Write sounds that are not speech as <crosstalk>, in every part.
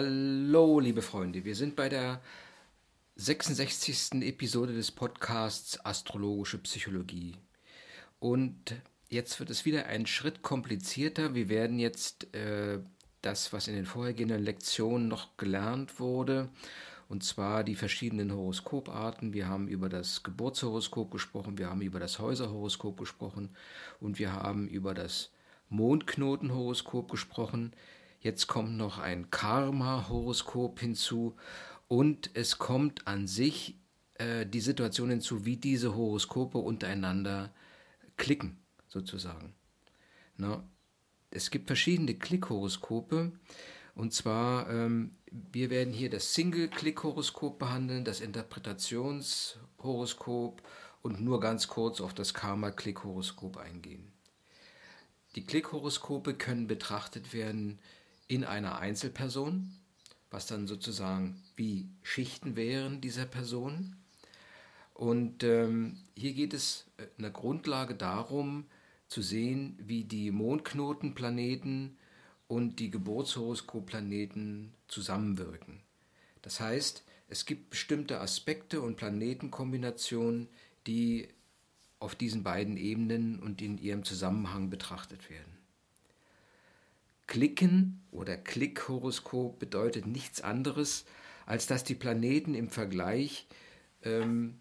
Hallo, liebe Freunde, wir sind bei der 66. Episode des Podcasts Astrologische Psychologie. Und jetzt wird es wieder einen Schritt komplizierter. Wir werden jetzt äh, das, was in den vorhergehenden Lektionen noch gelernt wurde, und zwar die verschiedenen Horoskoparten. Wir haben über das Geburtshoroskop gesprochen, wir haben über das Häuserhoroskop gesprochen und wir haben über das Mondknotenhoroskop gesprochen. Jetzt kommt noch ein Karma-Horoskop hinzu und es kommt an sich äh, die Situation hinzu, wie diese Horoskope untereinander klicken, sozusagen. Na, es gibt verschiedene Klickhoroskope. Und zwar, ähm, wir werden hier das Single-Click-Horoskop behandeln, das Interpretationshoroskop und nur ganz kurz auf das Karma-Click-Horoskop eingehen. Die Klickhoroskope können betrachtet werden in einer Einzelperson, was dann sozusagen wie Schichten wären dieser Person. Und ähm, hier geht es in der Grundlage darum, zu sehen, wie die Mondknotenplaneten und die Geburtshoroskopplaneten zusammenwirken. Das heißt, es gibt bestimmte Aspekte und Planetenkombinationen, die auf diesen beiden Ebenen und in ihrem Zusammenhang betrachtet werden. Klicken oder Klickhoroskop bedeutet nichts anderes, als dass die Planeten im Vergleich ähm,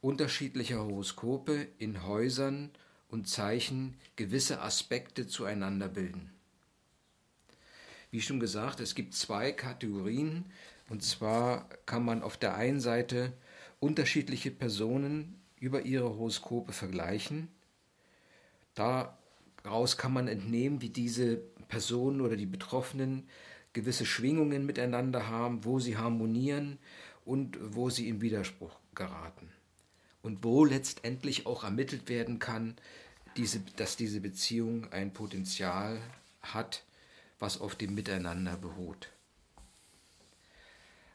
unterschiedlicher Horoskope in Häusern und Zeichen gewisse Aspekte zueinander bilden. Wie schon gesagt, es gibt zwei Kategorien, und zwar kann man auf der einen Seite unterschiedliche Personen über ihre Horoskope vergleichen. Daraus kann man entnehmen, wie diese Personen oder die Betroffenen gewisse Schwingungen miteinander haben, wo sie harmonieren und wo sie in Widerspruch geraten. Und wo letztendlich auch ermittelt werden kann, diese, dass diese Beziehung ein Potenzial hat, was auf dem Miteinander beruht.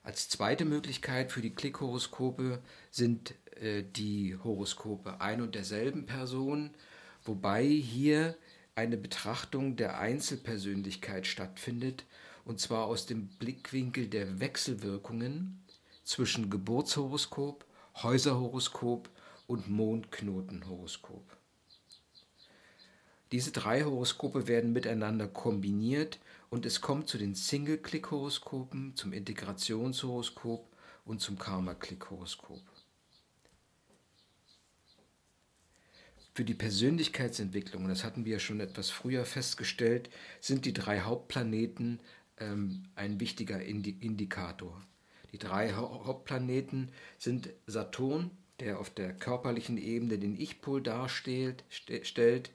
Als zweite Möglichkeit für die Klickhoroskope sind äh, die Horoskope ein und derselben Person, wobei hier eine Betrachtung der Einzelpersönlichkeit stattfindet, und zwar aus dem Blickwinkel der Wechselwirkungen zwischen Geburtshoroskop, Häuserhoroskop und Mondknotenhoroskop. Diese drei Horoskope werden miteinander kombiniert und es kommt zu den Single-Click-Horoskopen, zum Integrationshoroskop und zum Karma-Click-Horoskop. Für die Persönlichkeitsentwicklung, das hatten wir ja schon etwas früher festgestellt, sind die drei Hauptplaneten ähm, ein wichtiger Indikator. Die drei Hauptplaneten sind Saturn, der auf der körperlichen Ebene den Ich-Pol darstellt, stellt,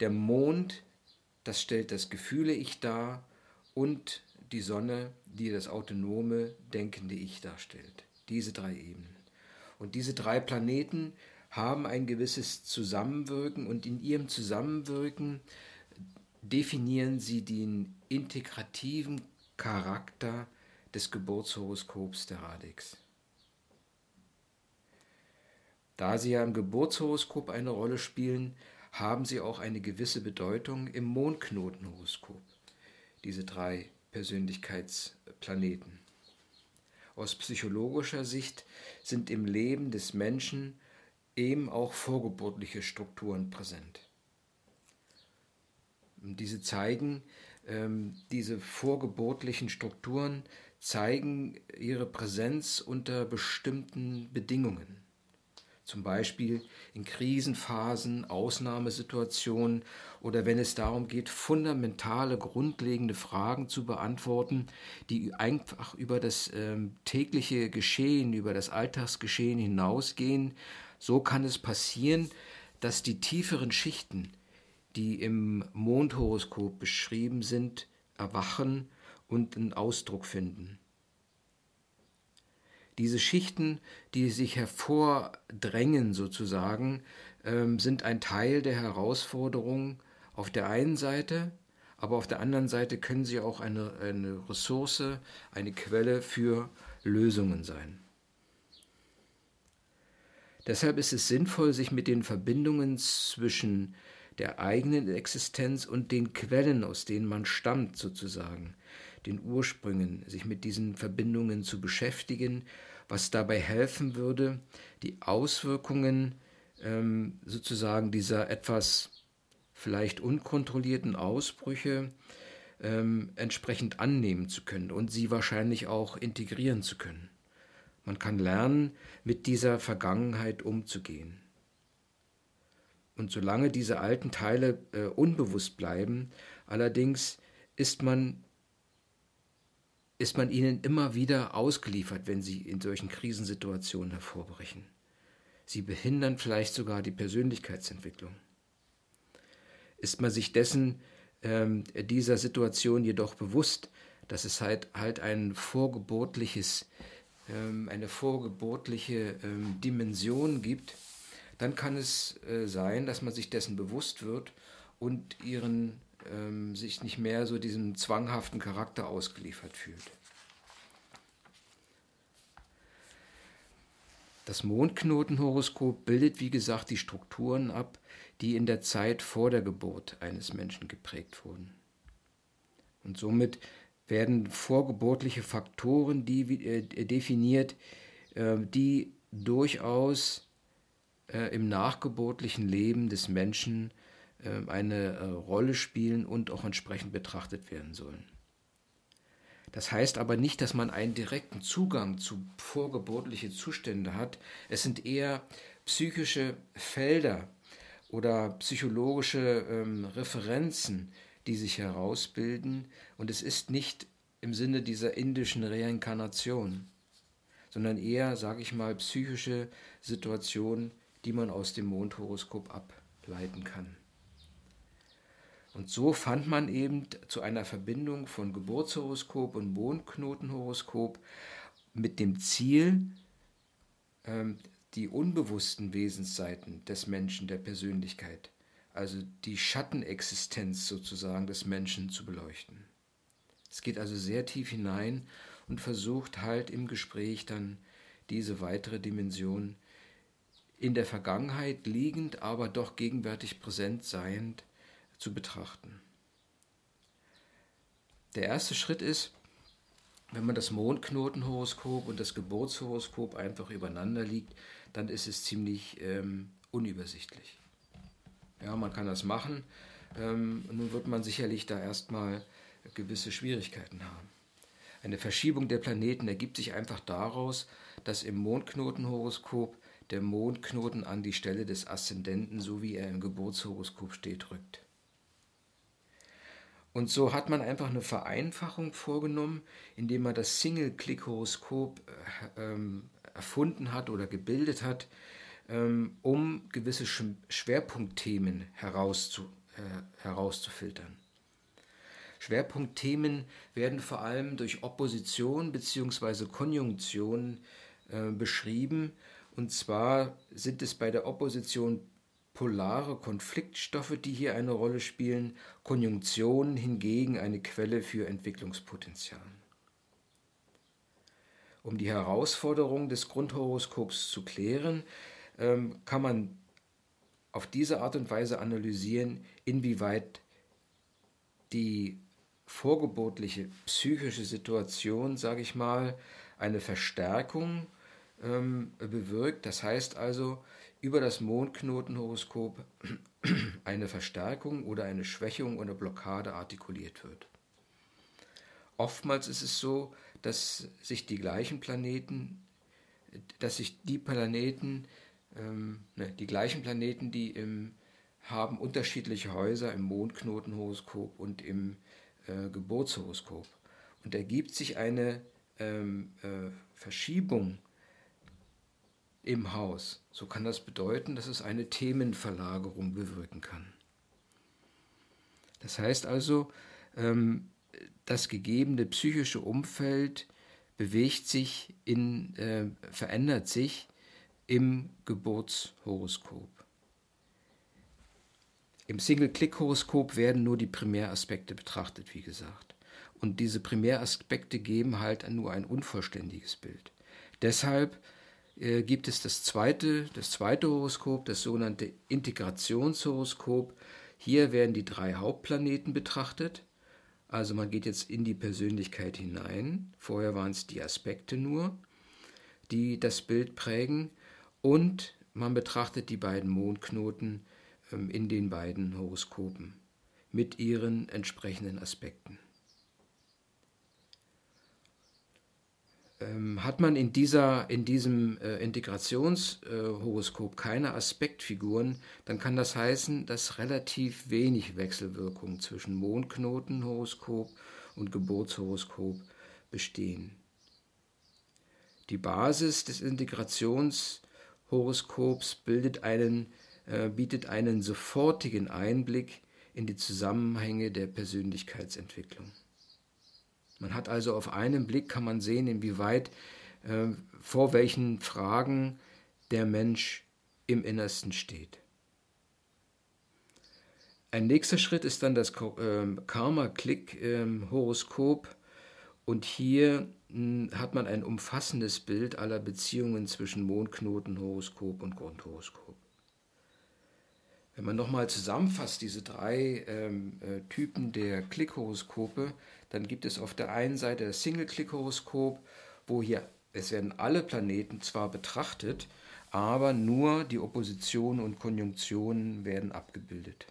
der Mond, das stellt das Gefühle-Ich dar und die Sonne, die das autonome, denkende Ich darstellt. Diese drei Ebenen. Und diese drei Planeten haben ein gewisses Zusammenwirken und in ihrem Zusammenwirken definieren sie den integrativen Charakter des Geburtshoroskops der Radix. Da sie ja im Geburtshoroskop eine Rolle spielen, haben sie auch eine gewisse Bedeutung im Mondknotenhoroskop, diese drei Persönlichkeitsplaneten. Aus psychologischer Sicht sind im Leben des Menschen eben auch vorgeburtliche Strukturen präsent. Diese zeigen, ähm, diese vorgeburtlichen Strukturen zeigen ihre Präsenz unter bestimmten Bedingungen zum Beispiel in Krisenphasen, Ausnahmesituationen oder wenn es darum geht, fundamentale, grundlegende Fragen zu beantworten, die einfach über das ähm, tägliche Geschehen, über das Alltagsgeschehen hinausgehen. So kann es passieren, dass die tieferen Schichten, die im Mondhoroskop beschrieben sind, erwachen und einen Ausdruck finden. Diese Schichten, die sich hervordrängen sozusagen, ähm, sind ein Teil der Herausforderung auf der einen Seite, aber auf der anderen Seite können sie auch eine, eine Ressource, eine Quelle für Lösungen sein. Deshalb ist es sinnvoll, sich mit den Verbindungen zwischen der eigenen Existenz und den Quellen, aus denen man stammt, sozusagen, den Ursprüngen, sich mit diesen Verbindungen zu beschäftigen, was dabei helfen würde, die Auswirkungen ähm, sozusagen dieser etwas vielleicht unkontrollierten Ausbrüche ähm, entsprechend annehmen zu können und sie wahrscheinlich auch integrieren zu können. Man kann lernen, mit dieser Vergangenheit umzugehen. Und solange diese alten Teile äh, unbewusst bleiben, allerdings ist man, ist man ihnen immer wieder ausgeliefert, wenn sie in solchen Krisensituationen hervorbrechen. Sie behindern vielleicht sogar die Persönlichkeitsentwicklung. Ist man sich dessen ähm, dieser Situation jedoch bewusst, dass es halt, halt ein vorgeburtliches, ähm, eine vorgeburtliche ähm, Dimension gibt, dann kann es äh, sein, dass man sich dessen bewusst wird und ihren ähm, sich nicht mehr so diesem zwanghaften Charakter ausgeliefert fühlt. Das Mondknotenhoroskop bildet, wie gesagt, die Strukturen ab, die in der Zeit vor der Geburt eines Menschen geprägt wurden. Und somit werden vorgeburtliche Faktoren die, äh, definiert, äh, die durchaus äh, im nachgeburtlichen Leben des Menschen äh, eine äh, Rolle spielen und auch entsprechend betrachtet werden sollen. Das heißt aber nicht, dass man einen direkten Zugang zu vorgeburtlichen Zuständen hat. Es sind eher psychische Felder oder psychologische ähm, Referenzen, die sich herausbilden. Und es ist nicht im Sinne dieser indischen Reinkarnation, sondern eher, sage ich mal, psychische Situationen, die man aus dem Mondhoroskop ableiten kann. Und so fand man eben zu einer Verbindung von Geburtshoroskop und Mondknotenhoroskop mit dem Ziel, ähm, die unbewussten Wesensseiten des Menschen, der Persönlichkeit, also die Schattenexistenz sozusagen des Menschen zu beleuchten. Es geht also sehr tief hinein und versucht halt im Gespräch dann diese weitere Dimension in der Vergangenheit liegend, aber doch gegenwärtig präsent seiend zu betrachten. Der erste Schritt ist, wenn man das Mondknotenhoroskop und das Geburtshoroskop einfach übereinander liegt, dann ist es ziemlich ähm, unübersichtlich. Ja, man kann das machen. Ähm, nun wird man sicherlich da erstmal gewisse Schwierigkeiten haben. Eine Verschiebung der Planeten ergibt sich einfach daraus, dass im Mondknotenhoroskop der Mondknoten an die Stelle des Aszendenten, so wie er im Geburtshoroskop steht, rückt. Und so hat man einfach eine Vereinfachung vorgenommen, indem man das Single-Click-Horoskop äh, ähm, erfunden hat oder gebildet hat, um gewisse Sch Schwerpunktthemen herauszu, äh, herauszufiltern. Schwerpunktthemen werden vor allem durch Opposition bzw. Konjunktion äh, beschrieben. Und zwar sind es bei der Opposition polare Konfliktstoffe, die hier eine Rolle spielen, Konjunktionen hingegen eine Quelle für Entwicklungspotenzial. Um die Herausforderung des Grundhoroskops zu klären, ähm, kann man auf diese Art und Weise analysieren, inwieweit die vorgeburtliche psychische Situation, sage ich mal, eine Verstärkung ähm, bewirkt. Das heißt also, über das Mondknotenhoroskop <clears throat> eine Verstärkung oder eine Schwächung oder Blockade artikuliert wird. Oftmals ist es so, dass sich die gleichen Planeten, dass sich die Planeten, ähm, ne, die gleichen Planeten, die im haben unterschiedliche Häuser im Mondknotenhoroskop und im äh, Geburtshoroskop. Und ergibt sich eine ähm, äh, Verschiebung im Haus. So kann das bedeuten, dass es eine Themenverlagerung bewirken kann. Das heißt also, ähm, das gegebene psychische Umfeld bewegt sich in, äh, verändert sich im Geburtshoroskop. Im Single-Click-Horoskop werden nur die Primäraspekte betrachtet, wie gesagt. Und diese Primäraspekte geben halt nur ein unvollständiges Bild. Deshalb äh, gibt es das zweite, das zweite Horoskop, das sogenannte Integrationshoroskop. Hier werden die drei Hauptplaneten betrachtet, Also man geht jetzt in die Persönlichkeit hinein. Vorher waren es die Aspekte nur, die das Bild prägen. Und man betrachtet die beiden Mondknoten ähm, in den beiden Horoskopen mit ihren entsprechenden Aspekten. Ähm, hat man in, dieser, in diesem äh, Integrationshoroskop keine Aspektfiguren, dann kann das heißen, dass relativ wenig Wechselwirkungen zwischen Mondknotenhoroskop und Geburtshoroskop bestehen. Die Basis des Integrationshoroskops bildet einen, äh, bietet einen sofortigen Einblick in die Zusammenhänge der Persönlichkeitsentwicklung. Man hat also auf einen Blick, kann man sehen, inwieweit, äh, vor welchen Fragen der Mensch im Innersten steht. Ein nächster Schritt ist dann das äh, Karma-Klick-Horoskop. Ähm, und hier hat man ein umfassendes Bild aller Beziehungen zwischen Mondknotenhoroskop und Grundhoroskop. Wenn man nochmal zusammenfasst, diese drei ähm, äh, Typen der Klickhoroskope, dann gibt es auf der einen Seite das Single-Click-Horoskop, wo hier, es werden alle Planeten zwar betrachtet, aber nur die Oppositionen und Konjunktionen werden abgebildet.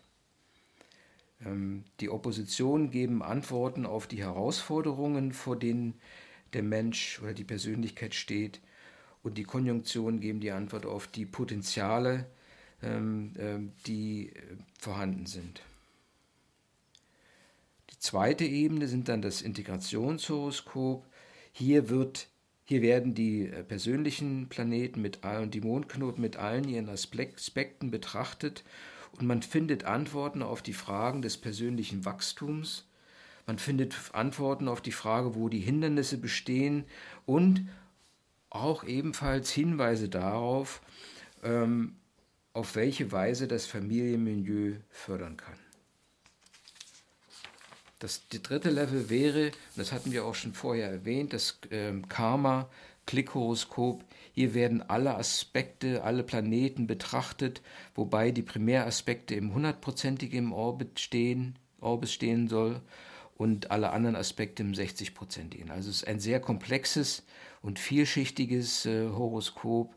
Ähm, die Oppositionen geben Antworten auf die Herausforderungen, vor denen der Mensch oder die Persönlichkeit steht, und die Konjunktionen geben die Antwort auf die Potenziale, ähm, ähm, die äh, vorhanden sind. Die zweite Ebene sind dann das Integrationshoroskop. Hier, wird, hier werden die äh, persönlichen Planeten mit und die Mondknoten mit allen ihren Aspekten betrachtet und man findet Antworten auf die Fragen des persönlichen Wachstums. Man findet Antworten auf die Frage, wo die Hindernisse bestehen und auch ebenfalls Hinweise darauf, ähm, auf welche Weise das Familienmilieu fördern kann. Das dritte Level wäre, das hatten wir auch schon vorher erwähnt, das ähm, Karma Klickhoroskop. Hier werden alle Aspekte, alle Planeten betrachtet, wobei die Primäraspekte im hundertprozentigen Orbit stehen, Orbit stehen soll und alle anderen Aspekte im 60-prozentigen. Also es ist ein sehr komplexes und vielschichtiges äh, Horoskop,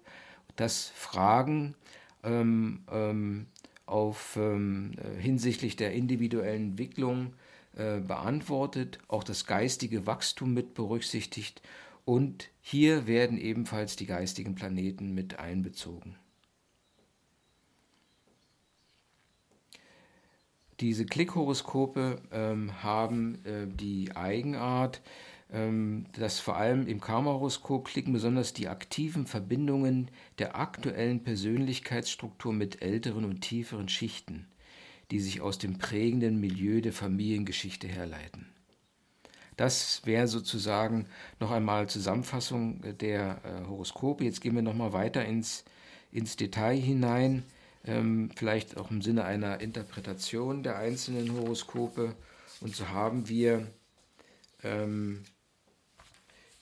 das Fragen ähm, ähm, auf, ähm, äh, hinsichtlich der individuellen Entwicklung äh, beantwortet, auch das geistige Wachstum mit berücksichtigt und hier werden ebenfalls die geistigen Planeten mit einbezogen. Diese Klickhoroskope ähm, haben äh, die Eigenart, ähm, dass vor allem im Karma-Horoskop klicken besonders die aktiven Verbindungen der aktuellen Persönlichkeitsstruktur mit älteren und tieferen Schichten, die sich aus dem prägenden Milieu der Familiengeschichte herleiten. Das wäre sozusagen noch einmal Zusammenfassung der äh, Horoskope. Jetzt gehen wir noch mal weiter ins, ins Detail hinein, ähm, vielleicht auch im Sinne einer Interpretation der einzelnen Horoskope. Und so haben wir ähm,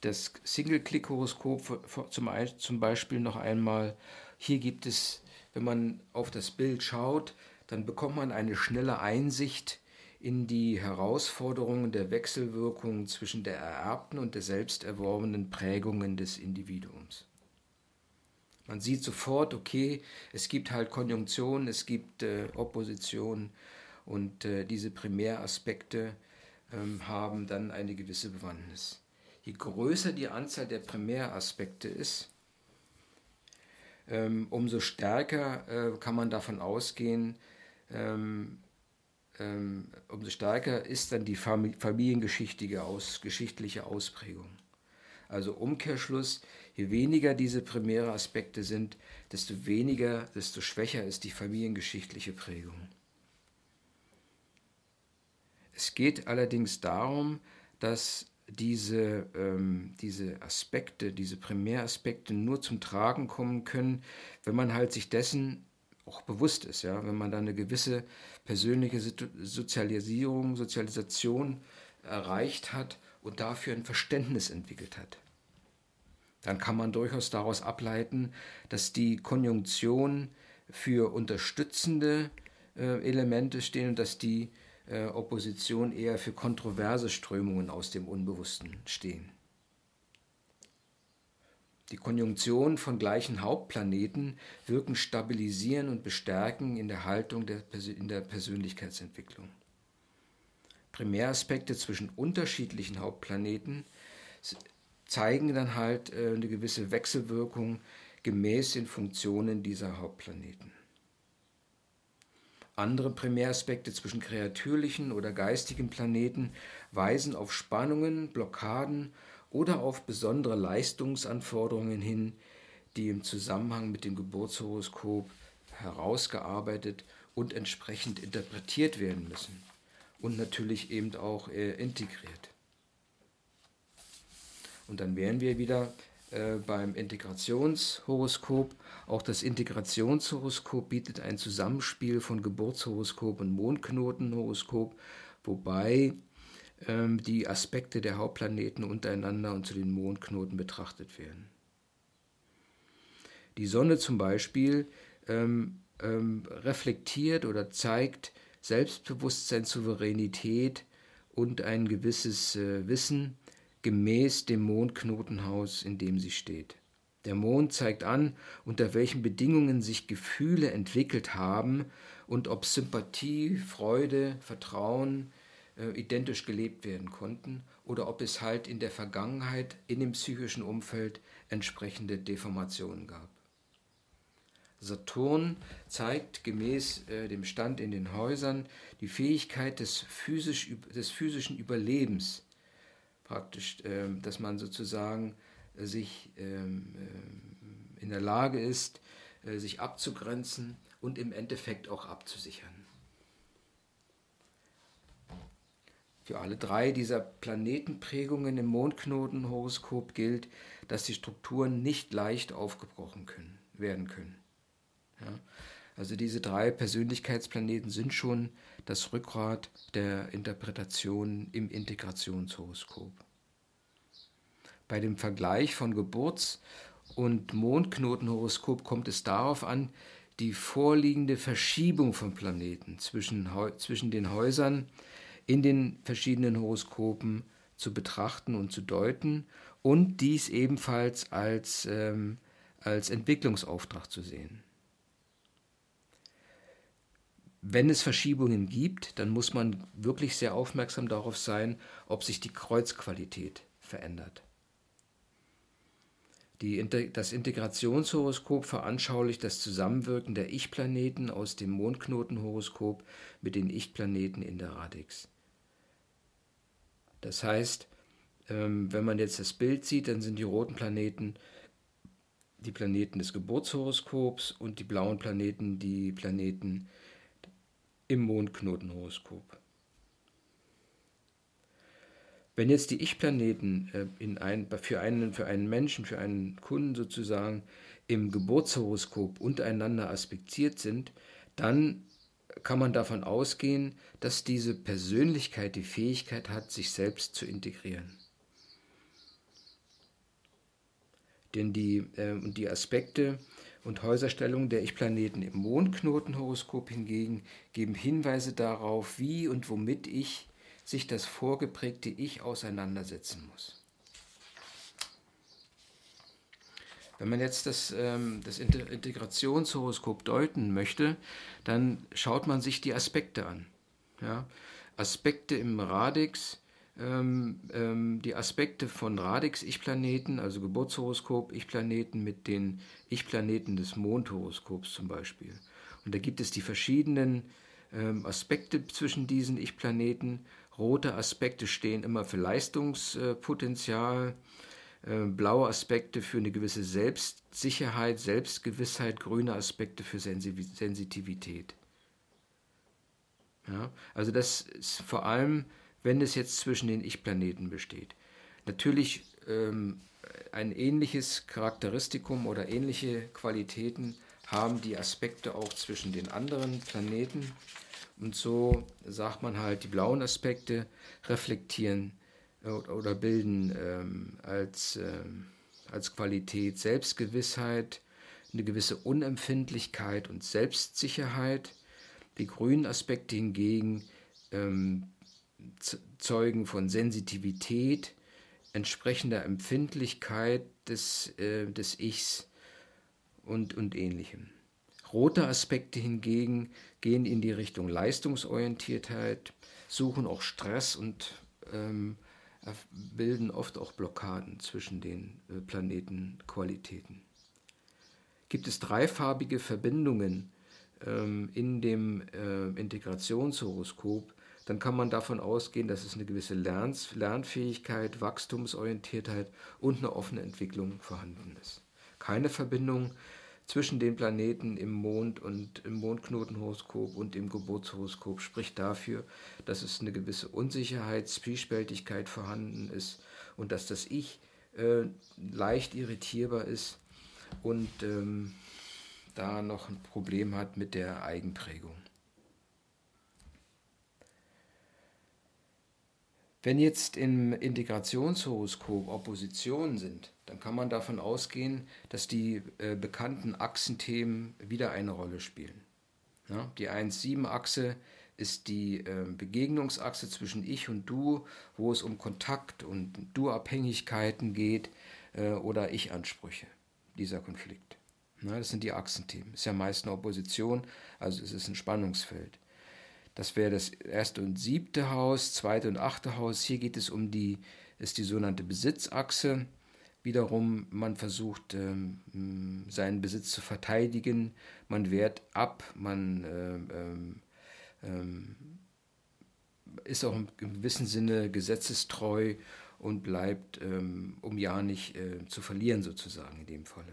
das Single-Click-Horoskop zum, zum Beispiel noch einmal. Hier gibt es, wenn man auf das Bild schaut, dann bekommt man eine schnelle Einsicht in die Herausforderungen der Wechselwirkungen zwischen der ererbten und der selbst erworbenen Prägungen des Individuums. Man sieht sofort, okay, es gibt halt Konjunktion, es gibt äh, Opposition und äh, diese Primäraspekte ähm, haben dann eine gewisse Bewandtnis je größer die Anzahl der Primäraspekte ist, ähm, umso stärker äh, kann man davon ausgehen, ähm, ähm, umso stärker ist dann die familiengeschichtliche Aus, geschichtliche Ausprägung. Also Umkehrschluss, je weniger diese primäre Aspekte sind, desto weniger, desto schwächer ist die familiengeschichtliche Prägung. Es geht allerdings darum, dass diese, ähm, diese Aspekte, diese Primäraspekte nur zum Tragen kommen können, wenn man halt sich dessen auch bewusst ist, ja, wenn man da eine gewisse persönliche Sozialisierung, Sozialisation erreicht hat und dafür ein Verständnis entwickelt hat. Dann kann man durchaus daraus ableiten, dass die Konjunktion für unterstützende äh, Elemente stehen und dass die äh, Opposition eher für kontroverse Strömungen aus dem Unbewussten stehen. Die Konjunktion von gleichen Hauptplaneten wirken stabilisieren und bestärken in der Haltung der, in der Persönlichkeitsentwicklung. Primäraspekte zwischen unterschiedlichen Hauptplaneten zeigen dann halt äh, eine gewisse Wechselwirkung gemäß den Funktionen dieser Hauptplaneten. Andere Primäraspekte zwischen kreatürlichen oder geistigen Planeten weisen auf Spannungen, Blockaden oder auf besondere Leistungsanforderungen hin, die im Zusammenhang mit dem Geburtshoroskop herausgearbeitet und entsprechend interpretiert werden müssen und natürlich eben auch äh, integriert. Und dann wären wir wieder äh, beim Integrationshoroskop. Auch das Integrationshoroskop bietet ein Zusammenspiel von Geburtshoroskop und Mondknotenhoroskop, wobei ähm, die Aspekte der Hauptplaneten untereinander und zu den Mondknoten betrachtet werden. Die Sonne zum Beispiel ähm, ähm, reflektiert oder zeigt Selbstbewusstsein, Souveränität und ein gewisses äh, Wissen gemäß dem Mondknotenhaus, in dem sie steht. Der Mond zeigt an, unter welchen Bedingungen sich Gefühle entwickelt haben und ob Sympathie, Freude, Vertrauen äh, identisch gelebt werden konnten oder ob es halt in der Vergangenheit in dem psychischen Umfeld entsprechende Deformationen gab. Saturn zeigt gemäß äh, dem Stand in den Häusern die Fähigkeit des, physisch, des physischen Überlebens, praktisch, äh, dass man sozusagen äh, sich ähm, äh, in der Lage ist, äh, sich abzugrenzen und im Endeffekt auch abzusichern. Für alle drei dieser Planetenprägungen im Mondknotenhoroskop gilt, dass die Strukturen nicht leicht aufgebrochen können, werden können. Ja? Also diese drei Persönlichkeitsplaneten sind schon das Rückgrat der Interpretation im Integrationshoroskop. Bei dem Vergleich von Geburts- und Mondknotenhoroskop kommt es darauf an, die vorliegende Verschiebung von Planeten zwischen, zwischen den Häusern in den verschiedenen Horoskopen zu betrachten und zu deuten und dies ebenfalls als, ähm, als Entwicklungsauftrag zu sehen. Wenn es Verschiebungen gibt, dann muss man wirklich sehr aufmerksam darauf sein, ob sich die Kreuzqualität verändert. Die, das Integrationshoroskop veranschaulicht das Zusammenwirken der Ich-Planeten aus dem Mondknotenhoroskop mit den Ich-Planeten in der Radix. Das heißt, ähm, wenn man jetzt das Bild sieht, dann sind die roten Planeten die Planeten des Geburtshoroskops und die blauen Planeten die Planeten im Mondknotenhoroskop. Wenn jetzt die Ich-Planeten äh, in ein, für, einen, für einen Menschen, für einen Kunden sozusagen im Geburtshoroskop untereinander aspektiert sind, dann kann man davon ausgehen, dass diese Persönlichkeit die Fähigkeit hat, sich selbst zu integrieren. Denn die, äh, die Aspekte und Häuserstellungen der Ich-Planeten im Mondknotenhoroskop hingegen geben Hinweise darauf, wie und womit ich sich das vorgeprägte Ich auseinandersetzen muss. Wenn man jetzt das, ähm, das Integrationshoroskop deuten möchte, dann schaut man sich die Aspekte an. Ja? Aspekte im Radix ähm, ähm, die Aspekte von Radix Ich-Planeten, also Geburtshoroskop Ich-Planeten mit den Ich-Planeten des Mondhoroskops zum Beispiel. Und da gibt es die verschiedenen ähm, Aspekte zwischen diesen Ich-Planeten. Rote Aspekte stehen immer für Leistungspotenzial, äh, blaue Aspekte für eine gewisse Selbstsicherheit, Selbstgewissheit, grüne Aspekte für Sensitivität. Ja, also das ist vor allem wenn es jetzt zwischen den Ich-Planeten besteht. Natürlich ähm, ein ähnliches Charakteristikum oder ähnliche Qualitäten haben die Aspekte auch zwischen den anderen Planeten. Und so sagt man halt, die blauen Aspekte reflektieren äh, oder bilden ähm, als, ähm, als Qualität Selbstgewissheit, eine gewisse Unempfindlichkeit und Selbstsicherheit. Die grünen Aspekte hingegen ähm, zeugen von Sensitivität, entsprechender Empfindlichkeit des, äh, des Ichs und, und ähnlichem. Rote Aspekte hingegen gehen in die Richtung Leistungsorientiertheit, suchen auch Stress und ähm, bilden oft auch Blockaden zwischen den äh, Planetenqualitäten. Gibt es dreifarbige Verbindungen ähm, in dem äh, Integrationshoroskop, dann kann man davon ausgehen, dass es eine gewisse Lerns Lernfähigkeit, Wachstumsorientiertheit und eine offene Entwicklung vorhanden ist. Keine Verbindung zwischen den Planeten im Mond und im Mondknotenhoroskop und im Geburtshoroskop spricht dafür, dass es eine gewisse Unsicherheit, Zwiespältigkeit vorhanden ist und dass das Ich äh, leicht irritierbar ist und ähm, da noch ein Problem hat mit der Eigenprägung. Wenn jetzt im Integrationshoroskop Oppositionen sind, dann kann man davon ausgehen, dass die äh, bekannten Achsenthemen wieder eine Rolle spielen. Ja, die 1-7-Achse ist die äh, Begegnungsachse zwischen Ich und Du, wo es um Kontakt und Du-Abhängigkeiten geht äh, oder Ich-Ansprüche, dieser Konflikt. Ja, das sind die Achsenthemen. Ist ja meist eine Opposition, also es ist ein Spannungsfeld. Das wäre das erste und siebte Haus, zweite und achte Haus. Hier geht es um die, ist die sogenannte Besitzachse. Wiederum, man versucht, ähm, seinen Besitz zu verteidigen. Man wehrt ab, man ähm, ähm, ist auch im gewissen Sinne gesetzestreu und bleibt, ähm, um ja nicht äh, zu verlieren, sozusagen in dem Falle.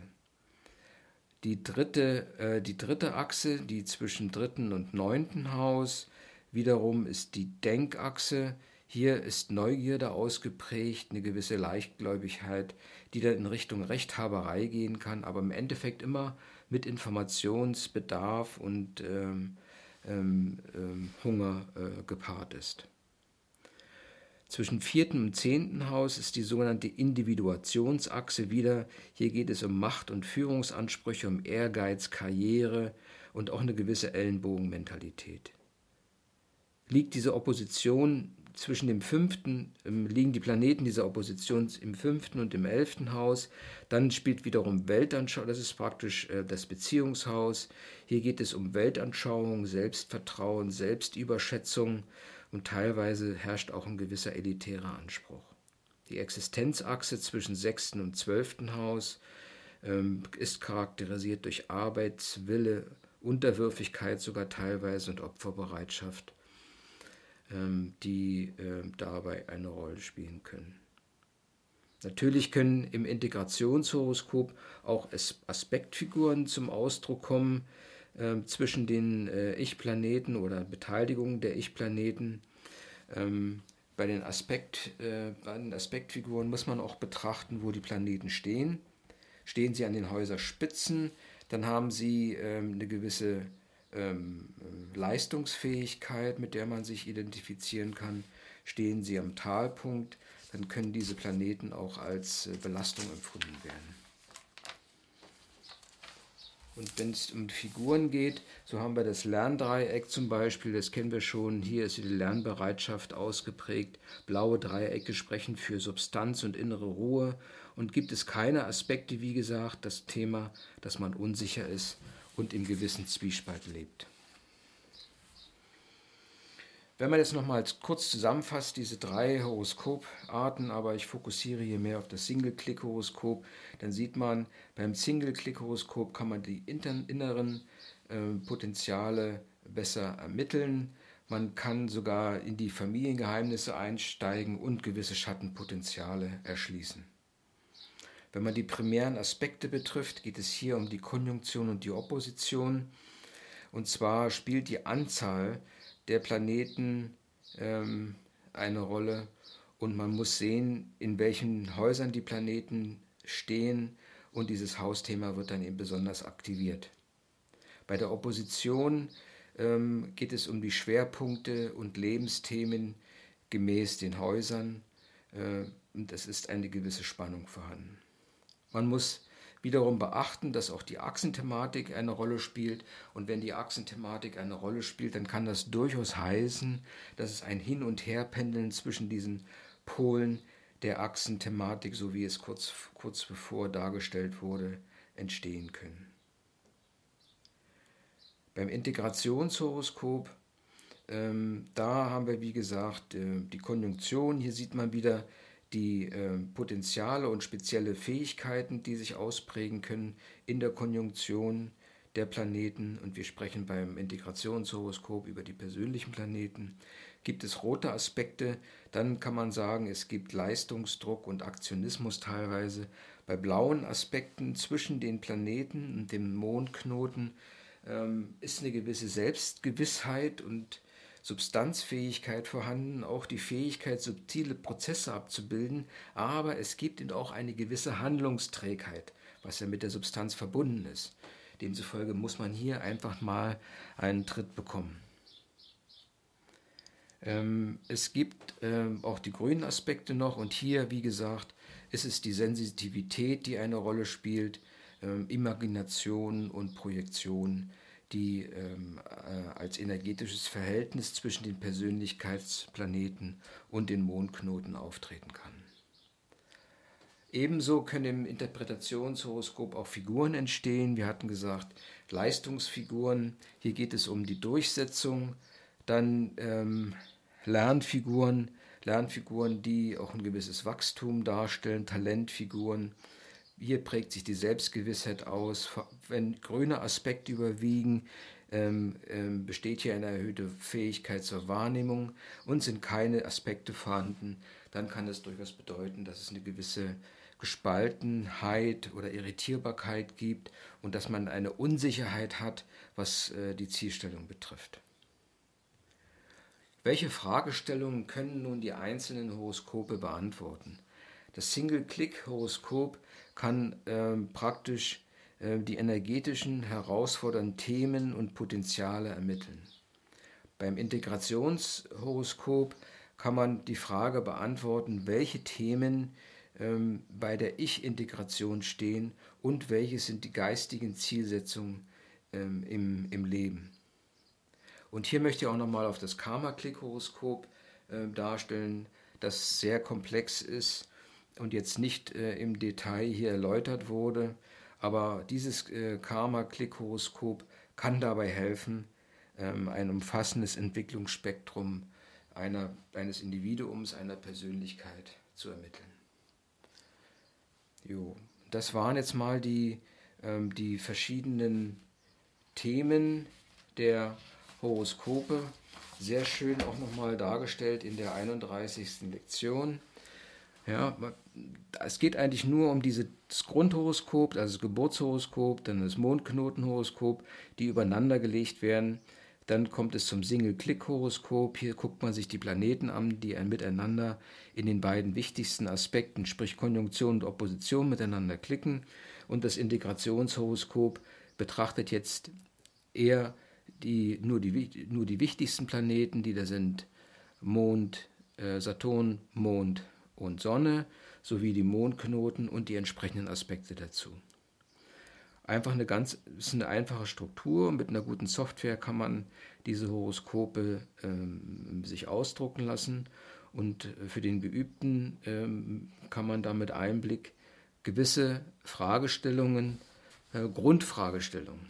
Die dritte, äh, die dritte Achse, die zwischen dritten und neunten Haus, wiederum ist die Denkachse. Hier ist Neugierde ausgeprägt, eine gewisse Leichtgläubigkeit, die dann in Richtung Rechthaberei gehen kann, aber im Endeffekt immer mit Informationsbedarf und ähm, ähm, ähm Hunger äh, gepaart ist. Zwischen vierten und zehnten Haus ist die sogenannte Individuationsachse wieder. Hier geht es um Macht- und Führungsansprüche, um Ehrgeiz, Karriere und auch eine gewisse Ellenbogenmentalität. Liegt diese Opposition zwischen dem fünften, ähm, liegen die Planeten dieser Opposition im fünften und im elften Haus, dann spielt wiederum Weltanschauung, das ist praktisch äh, das Beziehungshaus. Hier geht es um Weltanschauung, Selbstvertrauen, Selbstüberschätzung und teilweise herrscht auch ein gewisser elitärer Anspruch. Die Existenzachse zwischen sechsten und zwölften Haus ähm, ist charakterisiert durch Arbeitswille, Unterwürfigkeit sogar teilweise und Opferbereitschaft, ähm, die äh, dabei eine Rolle spielen können. Natürlich können im Integrationshoroskop auch Aspektfiguren zum Ausdruck kommen, äh, zwischen den äh, Ich-Planeten oder Beteiligung der Ich-Planeten. Ähm, bei, den Aspekt, äh, bei den Aspektfiguren muss man auch betrachten, wo die Planeten stehen. Stehen sie an den Häuserspitzen, dann haben sie ähm, eine gewisse ähm, Leistungsfähigkeit, mit der man sich identifizieren kann. Stehen sie am Talpunkt, dann können diese Planeten auch als äh, Belastung empfunden werden. Und wenn es um Figuren geht, so haben wir das Lerndreieck zum Beispiel, das kennen wir schon. Hier ist die Lernbereitschaft ausgeprägt. Blaue Dreiecke sprechen für Substanz und innere Ruhe. Und gibt es keine Aspekte, wie gesagt, das Thema, dass man unsicher ist und im gewissen Zwiespalt lebt. Wenn man jetzt nochmal kurz zusammenfasst, diese drei Horoskoparten, aber ich fokussiere hier mehr auf das Single-Click-Horoskop, dann sieht man, beim Single-Click-Horoskop kann man die inneren äh, Potenziale besser ermitteln. Man kann sogar in die Familiengeheimnisse einsteigen und gewisse Schattenpotenziale erschließen. Wenn man die primären Aspekte betrifft, geht es hier um die Konjunktion und die Opposition. Und zwar spielt die Anzahl der Planeten ähm, eine Rolle und man muss sehen, in welchen Häusern die Planeten stehen und dieses Hausthema wird dann eben besonders aktiviert. Bei der Opposition ähm, geht es um die Schwerpunkte und Lebensthemen gemäß den Häusern äh, und es ist eine gewisse Spannung vorhanden. Man muss wiederum beachten, dass auch die Achsenthematik eine Rolle spielt. Und wenn die Achsenthematik eine Rolle spielt, dann kann das durchaus heißen, dass es ein Hin- und Herpendeln zwischen diesen Polen der Achsenthematik, so wie es kurz, kurz bevor dargestellt wurde, entstehen können. Beim Integrationshoroskop, ähm, da haben wir wie gesagt äh, die Konjunktion. Hier sieht man wieder die äh, Potenziale und spezielle Fähigkeiten, die sich ausprägen können in der Konjunktion der Planeten. Und wir sprechen beim Integrationshoroskop über die persönlichen Planeten. Gibt es rote Aspekte, dann kann man sagen, es gibt Leistungsdruck und Aktionismus teilweise. Bei blauen Aspekten zwischen den Planeten und dem Mondknoten ähm, ist eine gewisse Selbstgewissheit und Substanzfähigkeit vorhanden, auch die Fähigkeit, subtile Prozesse abzubilden, aber es gibt eben auch eine gewisse Handlungsträgheit, was ja mit der Substanz verbunden ist. Demzufolge muss man hier einfach mal einen Tritt bekommen. Ähm, es gibt ähm, auch die grünen Aspekte noch und hier, wie gesagt, ist es die Sensitivität, die eine Rolle spielt, ähm, Imagination und Projektion die ähm, äh, als energetisches Verhältnis zwischen den Persönlichkeitsplaneten und den Mondknoten auftreten kann. Ebenso können im Interpretationshoroskop auch Figuren entstehen. Wir hatten gesagt, Leistungsfiguren. Hier geht es um die Durchsetzung. Dann ähm, Lernfiguren, Lernfiguren, die auch ein gewisses Wachstum darstellen, Talentfiguren, hier prägt sich die Selbstgewissheit aus. Wenn grüne Aspekte überwiegen, ähm, ähm, besteht hier eine erhöhte Fähigkeit zur Wahrnehmung und sind keine Aspekte vorhanden, dann kann es durchaus bedeuten, dass es eine gewisse Gespaltenheit oder Irritierbarkeit gibt und dass man eine Unsicherheit hat, was äh, die Zielstellung betrifft. Welche Fragestellungen können nun die einzelnen Horoskope beantworten? Das Single-Click-Horoskop kann ähm, praktisch äh, die energetischen herausfordernden Themen und Potenziale ermitteln. Beim Integrationshoroskop kann man die Frage beantworten, welche Themen ähm, bei der Ich-Integration stehen und welche sind die geistigen Zielsetzungen ähm, im, im Leben. Und hier möchte ich auch nochmal auf das Karma-Klick-Horoskop äh, darstellen, das sehr komplex ist und jetzt nicht äh, im Detail hier erläutert wurde. Aber dieses äh, Karma-Klick-Horoskop kann dabei helfen, ähm, ein umfassendes Entwicklungsspektrum einer, eines Individuums, einer Persönlichkeit zu ermitteln. Jo, das waren jetzt mal die, ähm, die verschiedenen Themen der Horoskope. Sehr schön auch nochmal dargestellt in der 31. Lektion. Ja, es geht eigentlich nur um dieses Grundhoroskop, also das Geburtshoroskop, dann das Mondknotenhoroskop, die übereinander gelegt werden. Dann kommt es zum Single-Click-Horoskop. Hier guckt man sich die Planeten an, die ein miteinander in den beiden wichtigsten Aspekten, sprich Konjunktion und Opposition, miteinander klicken. Und das Integrationshoroskop betrachtet jetzt eher die, nur, die, nur die wichtigsten Planeten, die da sind Mond, äh, Saturn, Mond, und Sonne sowie die Mondknoten und die entsprechenden Aspekte dazu. Einfach eine ganz ist eine einfache Struktur. Mit einer guten Software kann man diese Horoskope ähm, sich ausdrucken lassen und für den Geübten ähm, kann man da mit Einblick gewisse Fragestellungen, äh, Grundfragestellungen,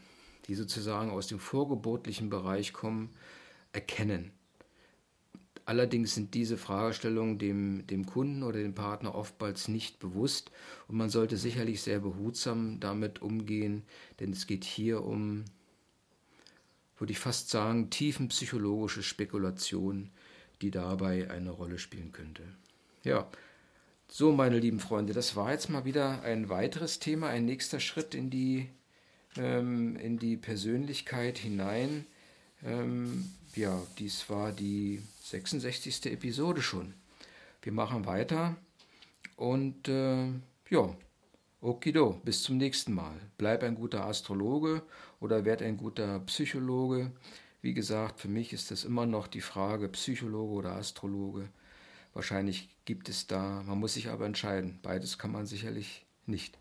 die sozusagen aus dem vorgeburtlichen Bereich kommen, erkennen. Allerdings sind diese Fragestellungen dem, dem Kunden oder dem Partner oftmals nicht bewusst und man sollte sicherlich sehr behutsam damit umgehen, denn es geht hier um, würde ich fast sagen, tiefenpsychologische Spekulation, die dabei eine Rolle spielen könnte. Ja, so meine lieben Freunde, das war jetzt mal wieder ein weiteres Thema, ein nächster Schritt in die, ähm, in die Persönlichkeit hinein. Ähm, ja, dies war die 66. Episode schon. Wir machen weiter und äh, ja, okido, bis zum nächsten Mal. Bleib ein guter Astrologe oder werd ein guter Psychologe. Wie gesagt, für mich ist das immer noch die Frage Psychologe oder Astrologe. Wahrscheinlich gibt es da, man muss sich aber entscheiden. Beides kann man sicherlich nicht.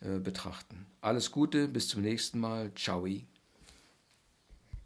äh, betrachten. Alles Gute, bis zum nächsten Mal. Ciao.